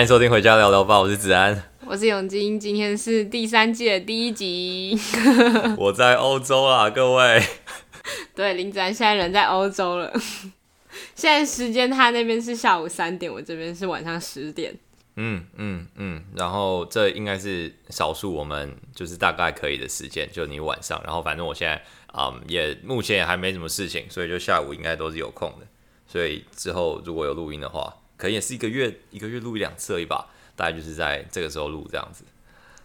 欢迎收听《回家聊聊吧》，我是子安，我是永金，今天是第三季的第一集。我在欧洲啊，各位。对，林子安现在人在欧洲了。现在时间他那边是下午三点，我这边是晚上十点。嗯嗯嗯，然后这应该是少数我们就是大概可以的时间，就你晚上。然后反正我现在嗯也目前也还没什么事情，所以就下午应该都是有空的。所以之后如果有录音的话，可能也是一个月一个月录一两次而已吧，大概就是在这个时候录这样子。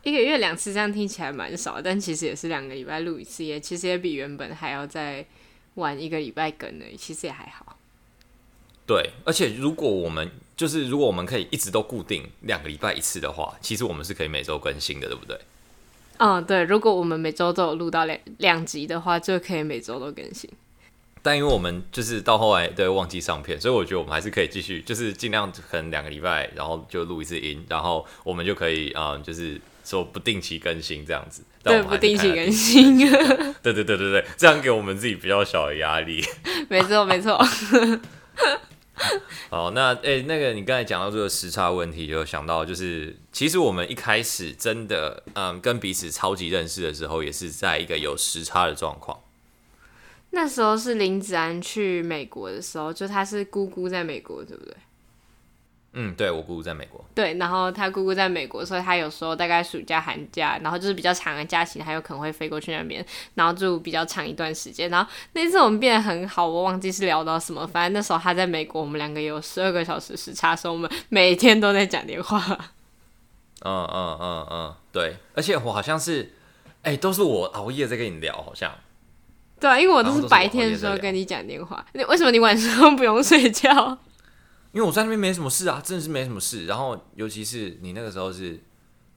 一个月两次这样听起来蛮少，但其实也是两个礼拜录一次，也其实也比原本还要再晚一个礼拜更呢，其实也还好。对，而且如果我们就是如果我们可以一直都固定两个礼拜一次的话，其实我们是可以每周更新的，对不对？嗯，对。如果我们每周都有录到两两集的话，就可以每周都更新。但因为我们就是到后来都会忘记上片，所以我觉得我们还是可以继续，就是尽量可能两个礼拜，然后就录一次音，然后我们就可以啊、呃，就是说不定期更新这样子。对，不定期更新。对对对对对，这样给我们自己比较小的压力。没 错没错。好，那诶、欸，那个你刚才讲到这个时差问题，就想到就是，其实我们一开始真的嗯跟彼此超级认识的时候，也是在一个有时差的状况。那时候是林子安去美国的时候，就他是姑姑在美国，对不对？嗯，对，我姑姑在美国。对，然后他姑姑在美国，所以他有时候大概暑假、寒假，然后就是比较长的假期，他有可能会飞过去那边，然后住比较长一段时间。然后那次我们变得很好，我忘记是聊到什么，反正那时候他在美国，我们两个有十二个小时时差，所以我们每天都在讲电话。嗯嗯嗯嗯，对，而且我好像是，哎、欸，都是我熬夜在跟你聊，好像。对啊，因为我都是白天的时候跟你讲电话。那为什么你晚上不用睡觉？因为我在那边没什么事啊，真的是没什么事。然后尤其是你那个时候是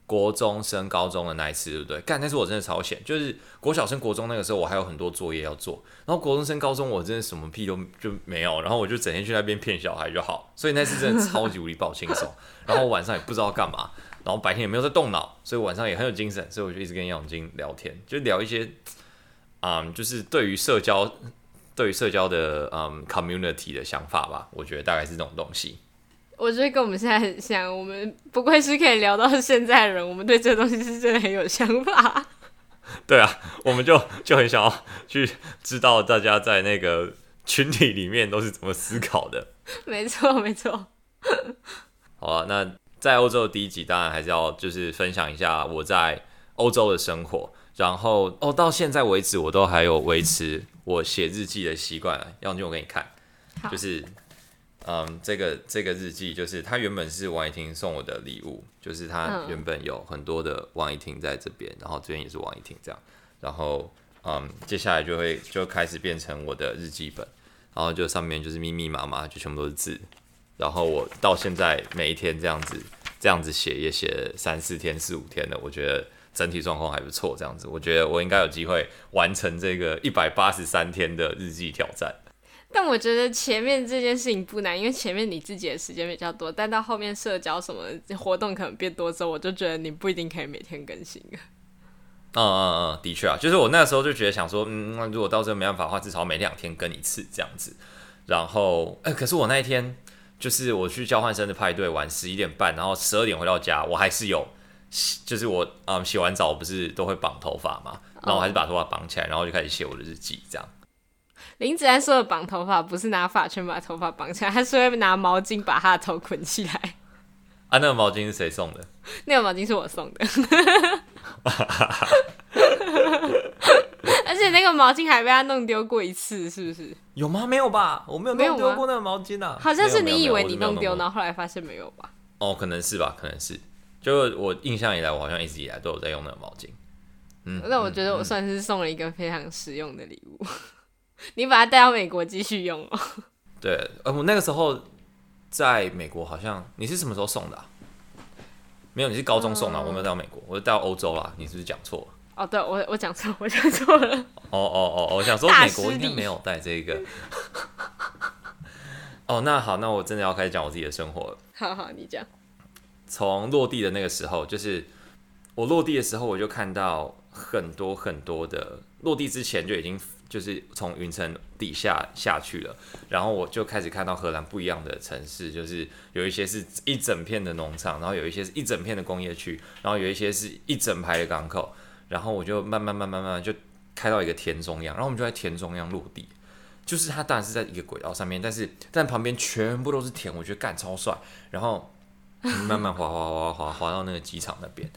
国中升高中的那一次，对不对？干，那次我真的超闲，就是国小升国中那个时候，我还有很多作业要做。然后国中升高中，我真的什么屁都就没有。然后我就整天去那边骗小孩就好。所以那次真的超级无敌爆轻松。然后我晚上也不知道干嘛，然后白天也没有在动脑，所以晚上也很有精神。所以我就一直跟杨永金聊天，就聊一些。嗯，um, 就是对于社交，对于社交的嗯、um, community 的想法吧，我觉得大概是这种东西。我觉得跟我们现在很像，我们不愧是可以聊到现在的人，我们对这东西是真的很有想法。对啊，我们就就很想要去知道大家在那个群体里面都是怎么思考的。没错，没错。好啊，那在欧洲的第一集，当然还是要就是分享一下我在欧洲的生活。然后哦，到现在为止，我都还有维持我写日记的习惯。要不我给你看，就是，嗯，这个这个日记就是它原本是王一婷送我的礼物，就是它原本有很多的王一婷在这边，然后这边也是王一婷这样，然后嗯，接下来就会就开始变成我的日记本，然后就上面就是密密麻麻，就全部都是字，然后我到现在每一天这样子这样子写，也写了三四天四五天了，我觉得。整体状况还不错，这样子，我觉得我应该有机会完成这个一百八十三天的日记挑战。但我觉得前面这件事情不难，因为前面你自己的时间比较多，但到后面社交什么活动可能变多之后，我就觉得你不一定可以每天更新。嗯嗯嗯，的确啊，就是我那时候就觉得想说，嗯，那如果到时候没办法的话，至少每两天更一次这样子。然后，哎、欸，可是我那一天就是我去交换生的派对玩十一点半，然后十二点回到家，我还是有。就是我嗯，洗完澡不是都会绑头发嘛，然后我还是把头发绑起来，然后就开始写我的日记，这样。林子安说的绑头发不是拿发圈把头发绑起来，他是会拿毛巾把他的头捆起来。啊，那个毛巾是谁送的？那个毛巾是我送的。而且那个毛巾还被他弄丢过一次，是不是？有吗？没有吧？我没有弄丢过那个毛巾啊。好像是你以为你弄丢，然后后来发现没有吧？哦，可能是吧，可能是。就我印象以来，我好像一直以来都有在用那个毛巾。嗯，那我觉得我算是送了一个非常实用的礼物。你把它带到美国继续用哦。对，呃，我那个时候在美国，好像你是什么时候送的、啊？没有，你是高中送的、我没有带到美国，我是带到欧洲啦。你是不是讲错了？哦，对，我我讲错，我讲错了。哦哦哦，我想说美国应该没有带这个。哦，那好，那我真的要开始讲我自己的生活了。好好，你讲。从落地的那个时候，就是我落地的时候，我就看到很多很多的落地之前就已经就是从云层底下下去了，然后我就开始看到荷兰不一样的城市，就是有一些是一整片的农场，然后有一些是一整片的工业区，然后有一些是一整排的港口，然后我就慢慢慢慢慢慢就开到一个田中央，然后我们就在田中央落地，就是它当然是在一个轨道上面，但是但旁边全部都是田，我觉得干超帅，然后慢慢滑滑滑滑滑到那个机场那边，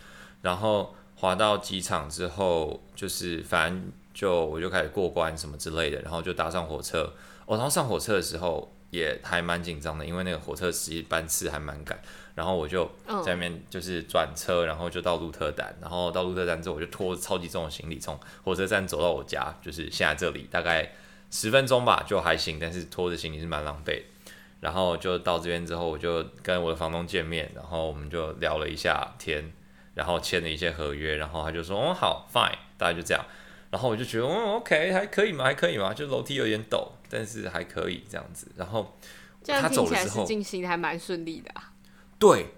然后滑到机场之后，就是反正。就我就开始过关什么之类的，然后就搭上火车。我、哦、然后上火车的时候也还蛮紧张的，因为那个火车时班次还蛮赶。然后我就在那边就是转车，然后就到鹿特丹。然后到鹿特丹之后，我就拖超级重的行李从火车站走到我家，就是现在这里大概十分钟吧，就还行。但是拖着行李是蛮狼狈。然后就到这边之后，我就跟我的房东见面，然后我们就聊了一下天，然后签了一些合约。然后他就说：“哦，好，fine，大概就这样。”然后我就觉得，嗯，OK，还可以嘛，还可以嘛，就楼梯有点陡，但是还可以这样子。然后他走了之后，进行还蛮顺利的啊。对，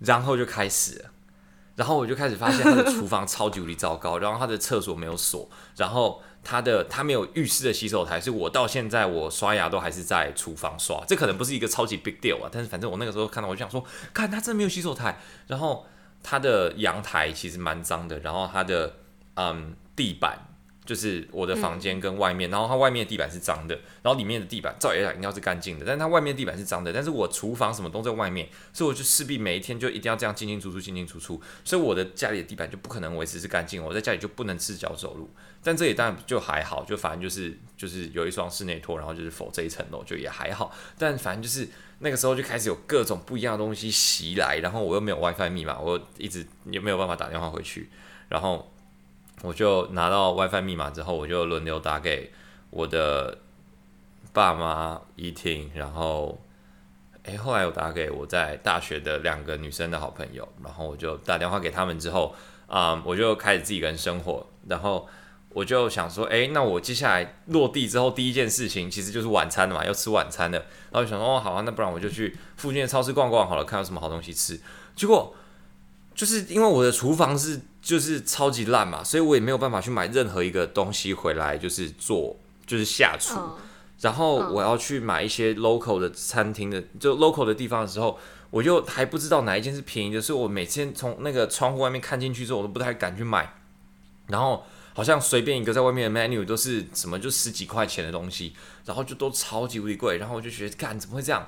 然后就开始了，然后我就开始发现他的厨房超级无敌糟糕，然后他的厕所没有锁，然后他的他没有浴室的洗手台，是我到现在我刷牙都还是在厨房刷。这可能不是一个超级 big deal 啊，但是反正我那个时候看到，我就想说，看他真的没有洗手台。然后他的阳台其实蛮脏的，然后他的嗯地板。就是我的房间跟外面，嗯、然后它外面的地板是脏的，然后里面的地板照理来讲应该是干净的，但是它外面地板是脏的，但是我厨房什么都在外面，所以我就势必每一天就一定要这样进进出出进进出出，所以我的家里的地板就不可能维持是干净，我在家里就不能赤脚走路，但这里当然就还好，就反正就是就是有一双室内拖，然后就是否这一层楼就也还好，但反正就是那个时候就开始有各种不一样的东西袭来，然后我又没有 WiFi 密码，我一直也没有办法打电话回去，然后。我就拿到 WiFi 密码之后，我就轮流打给我的爸妈、怡婷，然后，诶、后来我打给我在大学的两个女生的好朋友，然后我就打电话给他们之后，啊、嗯，我就开始自己一个人生活，然后我就想说，诶、那我接下来落地之后第一件事情其实就是晚餐了嘛，要吃晚餐的，然后想说，哦，好啊，那不然我就去附近的超市逛逛好了，看有什么好东西吃。结果就是因为我的厨房是。就是超级烂嘛，所以我也没有办法去买任何一个东西回来，就是做，就是下厨。Oh. 然后我要去买一些 local 的餐厅的，就 local 的地方的时候，我就还不知道哪一间是便宜的，所以我每天从那个窗户外面看进去之后，我都不太敢去买。然后好像随便一个在外面的 menu 都是什么就十几块钱的东西，然后就都超级无敌贵。然后我就觉得，干怎么会这样？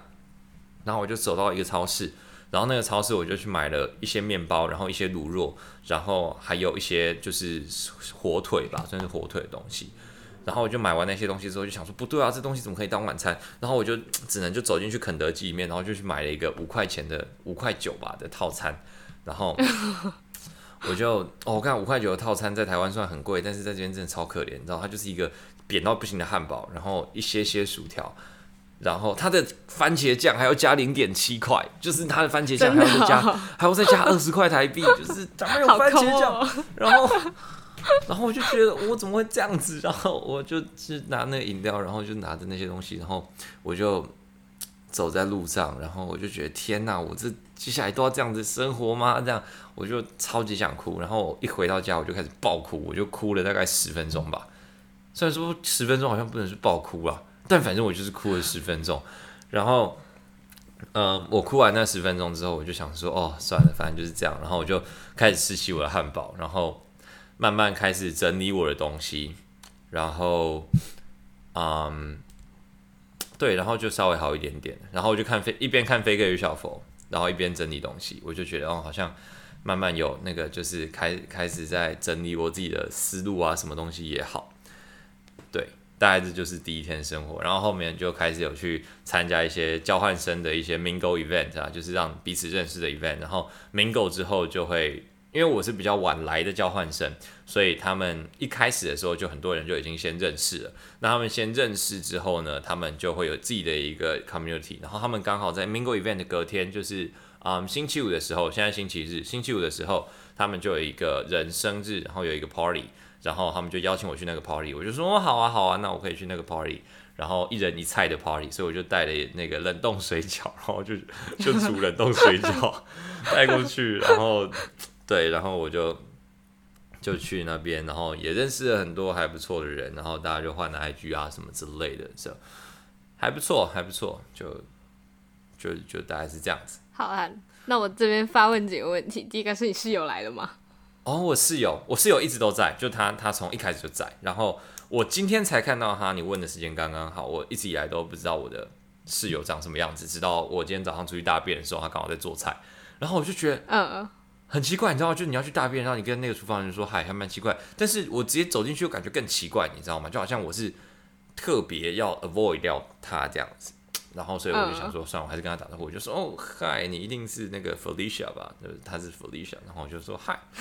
然后我就走到一个超市。然后那个超市我就去买了一些面包，然后一些卤肉，然后还有一些就是火腿吧，算是火腿的东西。然后我就买完那些东西之后，就想说不对啊，这东西怎么可以当晚餐？然后我就只能就走进去肯德基里面，然后就去买了一个五块钱的五块九吧的套餐。然后我就哦，我看五块九的套餐在台湾算很贵，但是在这边真的超可怜，你知道，它就是一个扁到不行的汉堡，然后一些些薯条。然后它的番茄酱还要加零点七块，就是它的番茄酱还要再加，哦、还要再加 二十块台币，就是它没有番茄酱。哦、然后，然后我就觉得我怎么会这样子？然后我就是拿那个饮料，然后就拿着那些东西，然后我就走在路上，然后我就觉得天哪，我这接下来都要这样子生活吗？这样我就超级想哭。然后一回到家，我就开始爆哭，我就哭了大概十分钟吧。虽然说十分钟好像不能是爆哭啊。但反正我就是哭了十分钟，然后，嗯、呃，我哭完那十分钟之后，我就想说，哦，算了，反正就是这样。然后我就开始吃起我的汉堡，然后慢慢开始整理我的东西，然后，嗯，对，然后就稍微好一点点。然后我就看飞，一边看《飞哥与小佛》，然后一边整理东西，我就觉得，哦，好像慢慢有那个，就是开开始在整理我自己的思路啊，什么东西也好，对。大概这就是第一天生活，然后后面就开始有去参加一些交换生的一些 mingle event 啊，就是让彼此认识的 event。然后 mingle 之后就会，因为我是比较晚来的交换生，所以他们一开始的时候就很多人就已经先认识了。那他们先认识之后呢，他们就会有自己的一个 community。然后他们刚好在 mingle event 隔天，就是、嗯、星期五的时候，现在星期日，星期五的时候，他们就有一个人生日，然后有一个 party。然后他们就邀请我去那个 party，我就说哦，好啊好啊，那我可以去那个 party。然后一人一菜的 party，所以我就带了那个冷冻水饺，然后就 就煮冷冻水饺 带过去。然后对，然后我就就去那边，然后也认识了很多还不错的人，然后大家就换了 IG 啊什么之类的，就还不错，还不错，就就就大概是这样子。好啊，那我这边发问几个问题。第一个是你室友来了吗？哦，我室友，我室友一直都在，就他，他从一开始就在。然后我今天才看到他，你问的时间刚刚好。我一直以来都不知道我的室友长什么样子，直到我今天早上出去大便的时候，他刚好在做菜，然后我就觉得，嗯嗯。很奇怪，你知道吗？就你要去大便，然后你跟那个厨房人说嗨，还蛮奇怪。但是我直接走进去，又感觉更奇怪，你知道吗？就好像我是特别要 avoid 掉他这样子。然后所以我就想说，算了，我还是跟他打招呼。我就说，哦，嗨，你一定是那个 Felicia 吧？就是他是 Felicia。然后我就说嗨，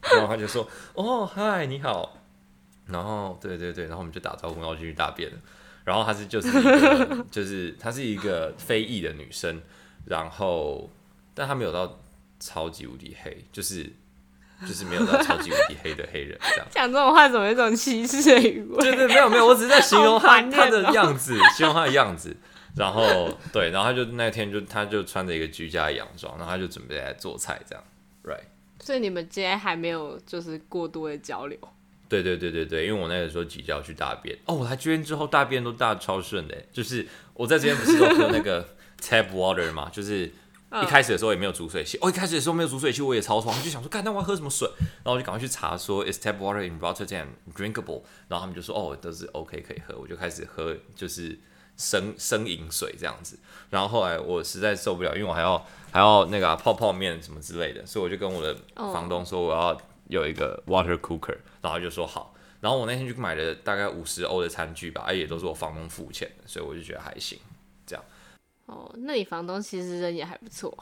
然后他就说，哦，嗨，你好。然后对对对，然后我们就打招呼，然后就去大便了。然后她是就是一个 就是她是一个非裔的女生，然后但她没有到。超级无敌黑，就是就是没有到超级无敌黑的黑人这样。讲这种话怎么有一种歧视的语味？对对，没有没有，我只是在形容他他的样子，形容他的样子。然后对，然后他就那天就他就穿着一个居家洋装，然后他就准备来做菜这样，right。所以你们今天还没有就是过多的交流？对对对对对，因为我那个时候急着要去大便哦，我来这边之后大便都大超顺的，就是我在这边不是都喝那个 tap water 嘛，就是。一开始的时候也没有煮水器，哦，一开始的时候没有煮水器，我也超爽，就想说，干，那我要喝什么水？然后我就赶快去查说，is tap water in Rotterdam drinkable？然后他们就说，哦，都是 OK 可以喝，我就开始喝，就是生生饮水这样子。然后后来我实在受不了，因为我还要还要那个、啊、泡泡面什么之类的，所以我就跟我的房东说，我要有一个 water cooker，然后他就说好。然后我那天就买了大概五十欧的餐具吧，也都是我房东付钱的，所以我就觉得还行。哦，那你房东其实人也还不错。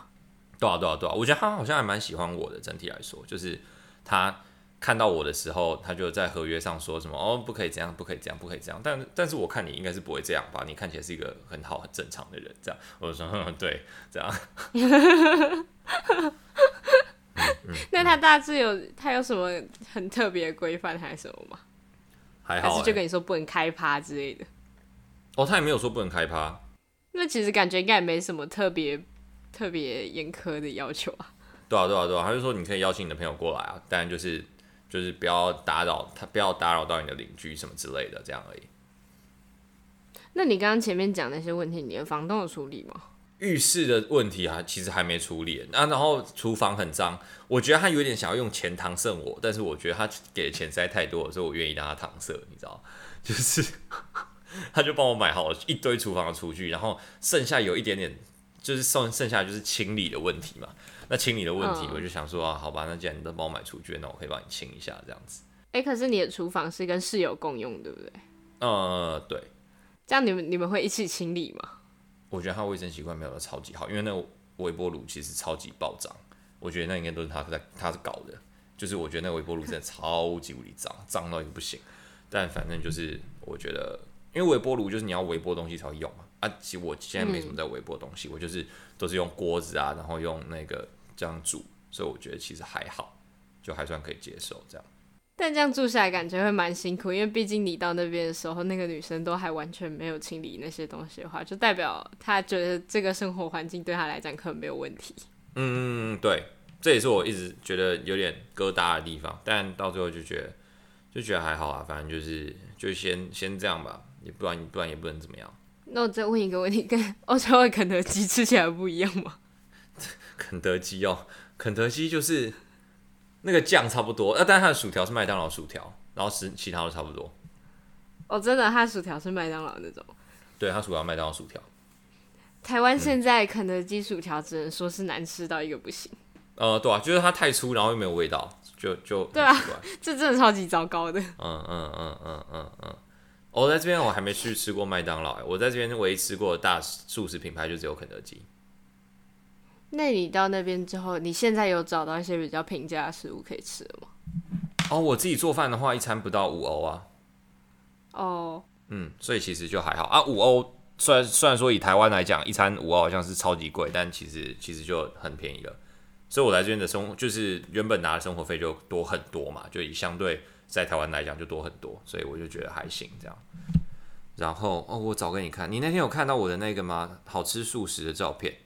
对啊，对啊，对啊，我觉得他好像还蛮喜欢我的。整体来说，就是他看到我的时候，他就在合约上说什么哦，不可以这样，不可以这样，不可以这样。但但是我看你应该是不会这样吧？你看起来是一个很好、很正常的人，这样。我就说对，这样。那他大致有他有什么很特别的规范还是什么吗？还好、欸，还是就跟你说不能开趴之类的。哦，他也没有说不能开趴。那其实感觉应该也没什么特别特别严苛的要求啊。对啊，对啊，对啊，他就说你可以邀请你的朋友过来啊，但就是就是不要打扰他，不要打扰到你的邻居什么之类的，这样而已。那你刚刚前面讲那些问题，你的房东有处理吗？浴室的问题啊，其实还没处理。啊，然后厨房很脏，我觉得他有点想要用钱搪塞我，但是我觉得他给的钱实在太多了，所以我愿意让他搪塞，你知道，就是。他就帮我买好了一堆厨房的厨具，然后剩下有一点点，就是剩剩下就是清理的问题嘛。那清理的问题，我就想说啊，好吧，那既然你都帮我买厨具，那我可以帮你清一下这样子。哎、欸，可是你的厨房是跟室友共用，对不对？呃，对。这样你们你们会一起清理吗？我觉得他卫生习惯没有超级好，因为那个微波炉其实超级爆脏。我觉得那应该都是他在他是搞的，就是我觉得那个微波炉真的超级无敌脏，脏到一个不行。但反正就是我觉得。因为微波炉就是你要微波东西才会用嘛，啊，其实我现在没什么在微波东西，嗯、我就是都是用锅子啊，然后用那个这样煮，所以我觉得其实还好，就还算可以接受这样。但这样住下来感觉会蛮辛苦，因为毕竟你到那边的时候，那个女生都还完全没有清理那些东西的话，就代表她觉得这个生活环境对她来讲可能没有问题。嗯，对，这也是我一直觉得有点疙瘩的地方，但到最后就觉得就觉得还好啊，反正就是就先先这样吧。也不然，不然也不能怎么样。那我再问一个问题，跟欧洲的肯德基吃起来不一样吗？肯德基哦，肯德基就是那个酱差不多，呃，但是它的薯条是麦当劳薯条，然后是其他都差不多。哦，真的，它的薯条是麦当劳那种。对，它薯条麦当劳薯条。台湾现在肯德基薯条只能说是难吃到一个不行。呃，对啊，就是它太粗，然后又没有味道，就就对啊，这真的超级糟糕的。嗯嗯嗯嗯嗯嗯。嗯我、oh, 在这边，我还没去吃过麦当劳。我在这边唯一吃过的大素食品牌就只有肯德基。那你到那边之后，你现在有找到一些比较平价的食物可以吃了吗？哦，我自己做饭的话，一餐不到五欧啊。哦。Oh. 嗯，所以其实就还好啊。五欧虽然虽然说以台湾来讲，一餐五欧好像是超级贵，但其实其实就很便宜了。所以我来这边的生活，就是原本拿的生活费就多很多嘛，就以相对。在台湾来讲就多很多，所以我就觉得还行这样。然后哦，我找给你看，你那天有看到我的那个吗？好吃素食的照片。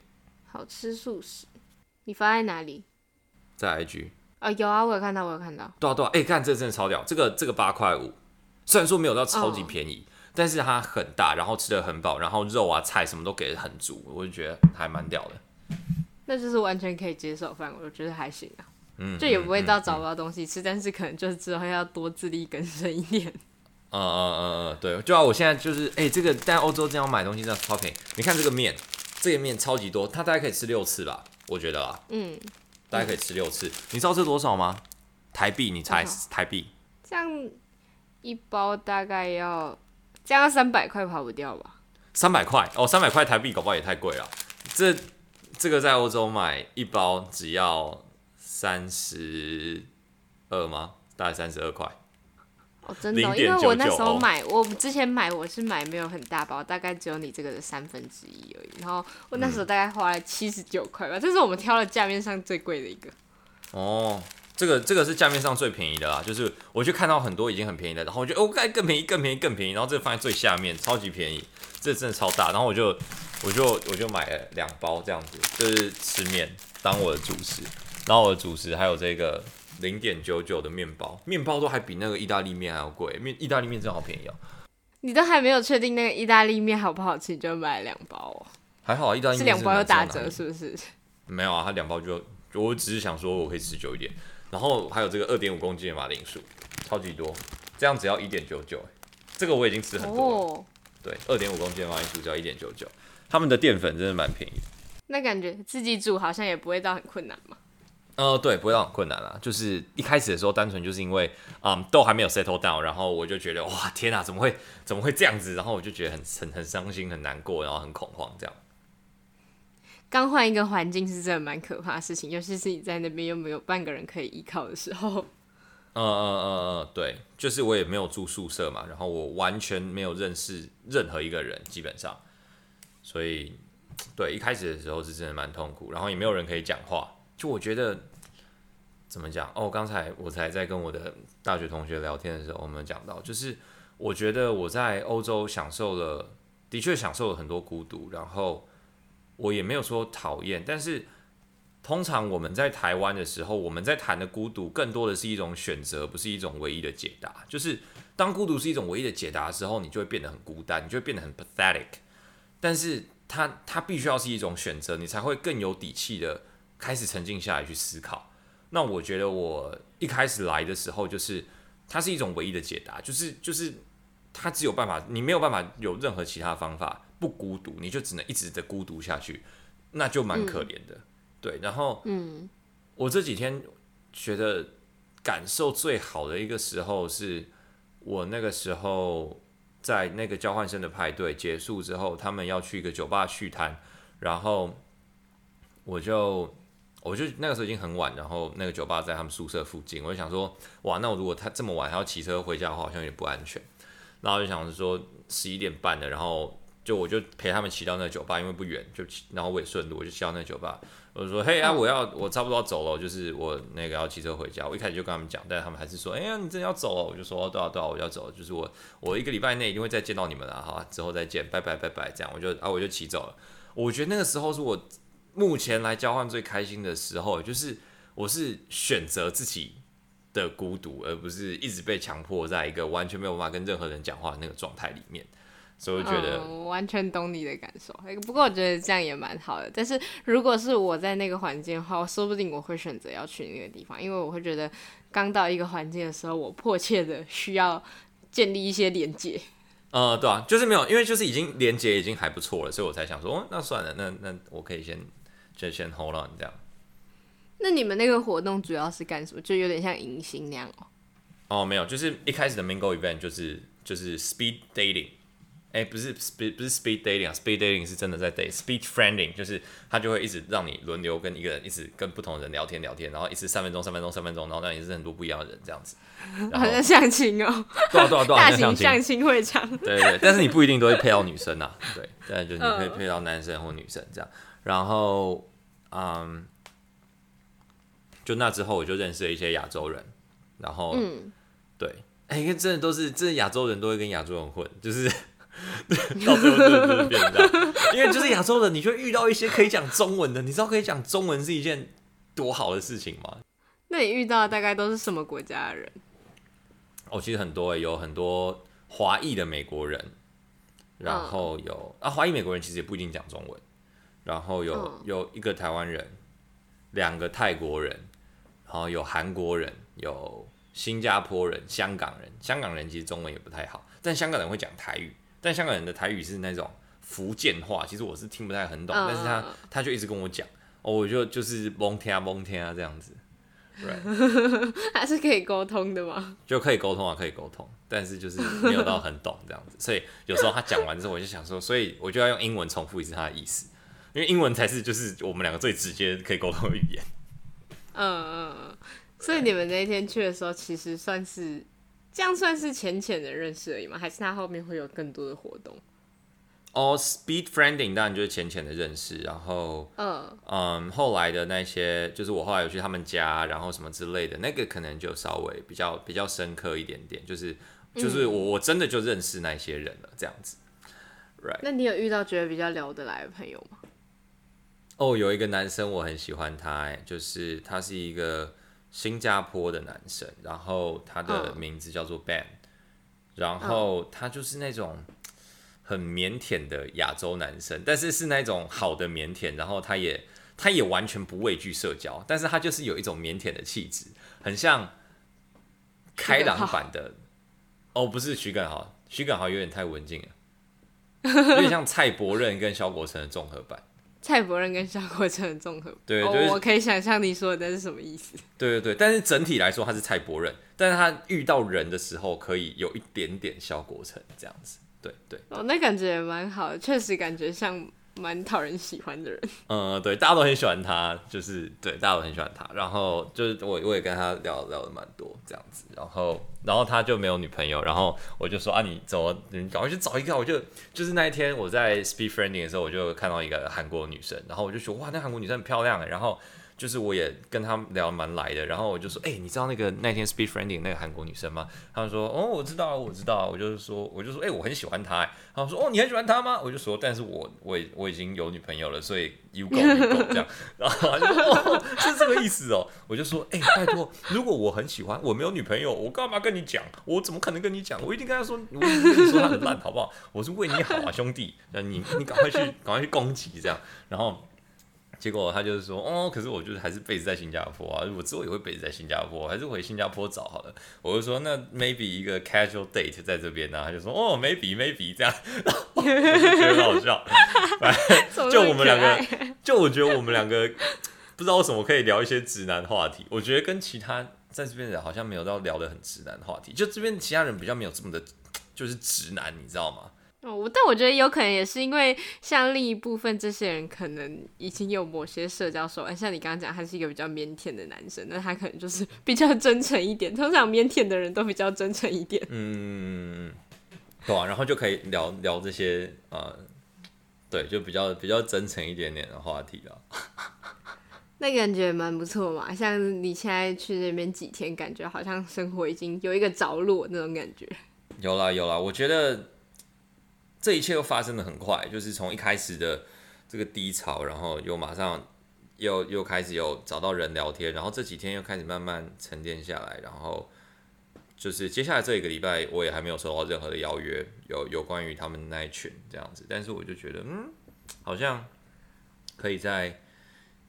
好吃素食，你发在哪里？在 IG。啊、哦，有啊，我有看到，我有看到。对啊，对啊，哎、欸，看这个真的超屌，这个这个八块五，虽然说没有到超级便宜，哦、但是它很大，然后吃的很饱，然后肉啊菜什么都给的很足，我就觉得还蛮屌的。那就是完全可以接受范围，我觉得还行啊。嗯，就也不会到找不到东西吃，嗯嗯嗯、但是可能就是之后要多自力更生一点。嗯嗯嗯嗯，对，就啊，我现在就是，哎、欸，这个在欧洲这样买东西真的超便宜。你看这个面，这个面超级多，它大概可以吃六次吧，我觉得啊。嗯。大概可以吃六次，你知道这多少吗？台币，你猜台币？这样一包大概要这样三百块跑不掉吧？三百块哦，三百块台币，搞不好也太贵了。这这个在欧洲买一包只要三十二吗？大概三十二块。哦，真的、哦，因为我那时候买，我之前买我是买没有很大包，大概只有你这个的三分之一而已。然后我那时候大概花了七十九块吧，这是我们挑了价面上最贵的一个。哦，这个这个是价面上最便宜的啦，就是我就看到很多已经很便宜的，然后我觉得哦，该更便宜，更便宜，更便宜，然后这个放在最下面，超级便宜，这、真的超大，然后我就我就我就买了两包这样子，就是吃面当我的主食，然后我的主食还有这个。零点九九的面包，面包都还比那个意大利面还要贵。面意大利面真的好便宜哦。你都还没有确定那个意大利面好不好吃，你就买了两包哦。还好啊，意大利面是两包又打折，是不是？没有啊，它两包就，我只是想说我可以吃久一点。然后还有这个二点五公斤的马铃薯，超级多，这样只要一点九九。这个我已经吃很多了。哦、对，二点五公斤的马铃薯只要一点九九。他们的淀粉真的蛮便宜。那感觉自己煮好像也不会到很困难嘛。呃，对，不会到很困难啦。就是一开始的时候，单纯就是因为，嗯，都还没有 settle down，然后我就觉得，哇，天哪，怎么会，怎么会这样子？然后我就觉得很很很伤心，很难过，然后很恐慌，这样。刚换一个环境是真的蛮可怕的事情，尤其是你在那边又没有半个人可以依靠的时候。嗯嗯嗯嗯，对，就是我也没有住宿舍嘛，然后我完全没有认识任何一个人，基本上，所以，对，一开始的时候是真的蛮痛苦，然后也没有人可以讲话。就我觉得怎么讲哦？刚才我才在跟我的大学同学聊天的时候，我们讲到，就是我觉得我在欧洲享受了，的确享受了很多孤独，然后我也没有说讨厌，但是通常我们在台湾的时候，我们在谈的孤独，更多的是一种选择，不是一种唯一的解答。就是当孤独是一种唯一的解答的时候，你就会变得很孤单，你就会变得很 pathetic。但是它它必须要是一种选择，你才会更有底气的。开始沉静下来去思考，那我觉得我一开始来的时候，就是它是一种唯一的解答，就是就是它只有办法，你没有办法有任何其他方法不孤独，你就只能一直的孤独下去，那就蛮可怜的。对，然后嗯，我这几天觉得感受最好的一个时候，是我那个时候在那个交换生的派对结束之后，他们要去一个酒吧续摊，然后我就。我就那个时候已经很晚，然后那个酒吧在他们宿舍附近，我就想说，哇，那我如果他这么晚还要骑车回家的话，好像有点不安全。然后我就想说十一点半了，然后就我就陪他们骑到那个酒吧，因为不远，就然后我也顺路，我就骑到那个酒吧。我就说，嘿啊，我要我差不多要走了，就是我那个要骑车回家。我一开始就跟他们讲，但是他们还是说，哎呀，你真的要走了？我就说，对啊对啊，我要走，就是我我一个礼拜内一定会再见到你们了，哈，之后再见，拜拜拜拜，这样我就啊我就骑走了。我觉得那个时候是我。目前来交换最开心的时候，就是我是选择自己的孤独，而不是一直被强迫在一个完全没有办法跟任何人讲话的那个状态里面。所以我觉得，嗯，完全懂你的感受。不过我觉得这样也蛮好的。但是如果是我在那个环境的话，说不定我会选择要去那个地方，因为我会觉得刚到一个环境的时候，我迫切的需要建立一些连接。呃，对啊，就是没有，因为就是已经连接已经还不错了，所以我才想说，哦，那算了，那那我可以先。就先 hold on 这样。那你们那个活动主要是干什么？就有点像迎新那样哦。哦，没有，就是一开始的 mingle event 就是就是 speed dating，哎、欸，不是 speed 不是 speed dating 啊，speed dating 是真的在 date，speed friending 就是他就会一直让你轮流跟一个人一直跟不同的人聊天聊天，然后一次三分钟三分钟三分钟，然后让你认识很多不一样的人这样子。好像相亲哦。对啊对啊对啊，大型相亲会场。对，对对，但是你不一定都会配到女生啊，对，但就 是你可以配到男生或女生这样。然后，嗯，就那之后我就认识了一些亚洲人，然后，嗯、对，哎，因为真的都是，这亚洲人都会跟亚洲人混，就是 到最后真的就是变这样，因为就是亚洲人，你就会遇到一些可以讲中文的，你知道可以讲中文是一件多好的事情吗？那你遇到的大概都是什么国家的人？哦，其实很多，有很多华裔的美国人，然后有、嗯、啊，华裔美国人其实也不一定讲中文，然后有、嗯、有一个台湾人，两个泰国人，然后有韩国人，有新加坡人，香港人，香港人其实中文也不太好，但香港人会讲台语，但香港人的台语是那种福建话，其实我是听不太很懂，嗯、但是他他就一直跟我讲，哦，我就就是蒙天啊蒙天啊这样子。Right. 还是可以沟通的吗？就可以沟通啊，可以沟通，但是就是没有到很懂这样子，所以有时候他讲完之后，我就想说，所以我就要用英文重复一次他的意思，因为英文才是就是我们两个最直接可以沟通的语言。嗯嗯嗯，所以你们那一天去的时候，其实算是这样，算是浅浅的认识而已吗？还是他后面会有更多的活动？哦、oh，speed friending 当然就是浅浅的认识，然后，嗯嗯，后来的那些，就是我后来有去他们家，然后什么之类的，那个可能就稍微比较比较深刻一点点，就是就是我我真的就认识那些人了，这样子，right？那你有遇到觉得比较聊得来的朋友吗？哦，oh, 有一个男生我很喜欢他，哎，就是他是一个新加坡的男生，然后他的名字叫做 Ben，然后他就是那种。很腼腆的亚洲男生，但是是那种好的腼腆，然后他也他也完全不畏惧社交，但是他就是有一种腼腆的气质，很像开朗版的哦，不是徐耿豪，徐耿豪有点太文静了，有点像蔡伯任跟萧国成的综合版，蔡伯仁跟萧国成的综合，对，就是、哦，我可以想象你说的那是什么意思，对对对，但是整体来说他是蔡伯仁，但是他遇到人的时候可以有一点点萧国成这样子。对对。哦，那感觉也蛮好的，确实感觉像蛮讨人喜欢的人。嗯，对，大家都很喜欢他，就是对，大家都很喜欢他。然后就是我我也跟他聊聊的蛮多这样子，然后然后他就没有女朋友，然后我就说啊，你怎么你赶快去找一个？我就就是那一天我在 speed friending 的时候，我就看到一个韩国女生，然后我就说哇，那韩国女生很漂亮哎，然后。就是我也跟他聊蛮来的，然后我就说，哎、你知道那个那天 speed friending 那个韩国女生吗？他们说，哦，我知道，我知道。我就是说，我就说，哎、我很喜欢她。他们说，哦，你很喜欢她吗？我就说，但是我我我已经有女朋友了，所以 you go you go 这样。然后他就说，哦，是这个意思哦。我就说，哎、拜托，如果我很喜欢，我没有女朋友，我干嘛跟你讲？我怎么可能跟你讲？我一定跟他说，我跟你说他很烂，好不好？我是为你好啊，兄弟。那你你赶快去赶快去攻击这样，然后。结果他就是说，哦，可是我就是还是 base 在新加坡啊，我之后也会 base 在新加坡，还是回新加坡找好了。我就说，那 maybe 一个 casual date 在这边呢、啊，他就说，哦，maybe maybe 这样，我就觉得很好笑。就我们两个，就我觉得我们两个不知道为什么可以聊一些直男话题。我觉得跟其他在这边的人好像没有到聊得很直男的话题，就这边其他人比较没有这么的，就是直男，你知道吗？哦，但我觉得有可能也是因为，像另一部分这些人可能已经有某些社交手腕，像你刚刚讲，他是一个比较腼腆的男生，那他可能就是比较真诚一点。通常腼腆的人都比较真诚一点。嗯，对啊，然后就可以聊聊这些呃，对，就比较比较真诚一点点的话题了。那感觉蛮不错嘛，像你现在去那边几天，感觉好像生活已经有一个着落那种感觉。有啦有啦，我觉得。这一切又发生的很快，就是从一开始的这个低潮，然后又马上又又开始有找到人聊天，然后这几天又开始慢慢沉淀下来，然后就是接下来这一个礼拜，我也还没有收到任何的邀约，有有关于他们那一群这样子，但是我就觉得，嗯，好像可以再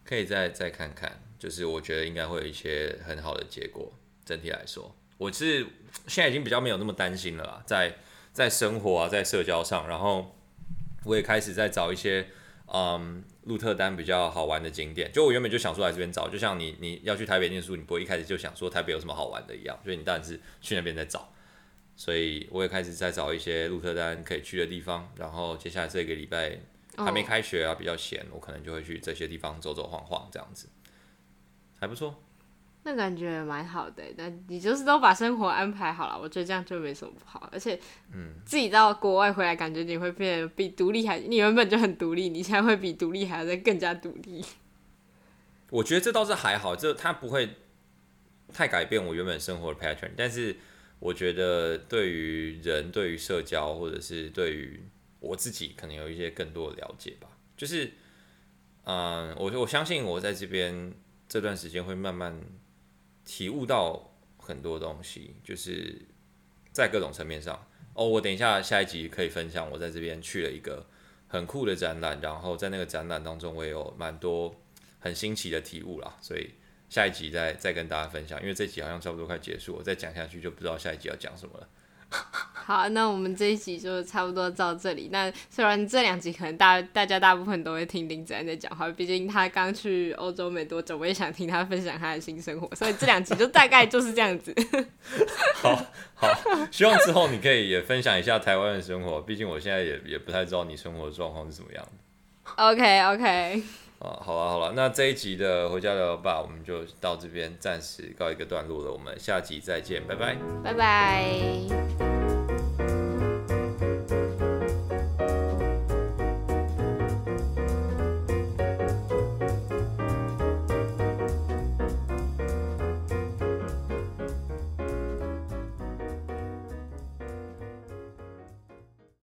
可以再再看看，就是我觉得应该会有一些很好的结果。整体来说，我是现在已经比较没有那么担心了啦，在。在生活啊，在社交上，然后我也开始在找一些嗯鹿特丹比较好玩的景点。就我原本就想说来这边找，就像你你要去台北念书，你不会一开始就想说台北有什么好玩的一样，所以你当然是去那边再找。所以我也开始在找一些鹿特丹可以去的地方。然后接下来这个礼拜还没开学啊，比较闲，我可能就会去这些地方走走晃晃，这样子还不错。那感觉蛮好的，那你就是都把生活安排好了，我觉得这样就没什么不好。而且，嗯，自己到国外回来，感觉你会变得比独立还，你原本就很独立，你现在会比独立还要再更加独立。我觉得这倒是还好，这它不会太改变我原本生活的 pattern。但是，我觉得对于人、对于社交，或者是对于我自己，可能有一些更多的了解吧。就是，嗯，我我相信我在这边这段时间会慢慢。体悟到很多东西，就是在各种层面上。哦，我等一下下一集可以分享，我在这边去了一个很酷的展览，然后在那个展览当中，我也有蛮多很新奇的体悟啦，所以下一集再再跟大家分享，因为这集好像差不多快结束，我再讲下去就不知道下一集要讲什么了。好，那我们这一集就差不多到这里。那虽然这两集可能大大家大部分都会听林子安在讲话，毕竟他刚去欧洲没多久，我也想听他分享他的新生活，所以这两集就大概就是这样子。好好，希望之后你可以也分享一下台湾的生活，毕竟我现在也也不太知道你生活的状况是怎么样的。OK OK。啊，好了好了，那这一集的回家聊聊吧，我们就到这边暂时告一个段落了，我们下集再见，拜拜，拜拜。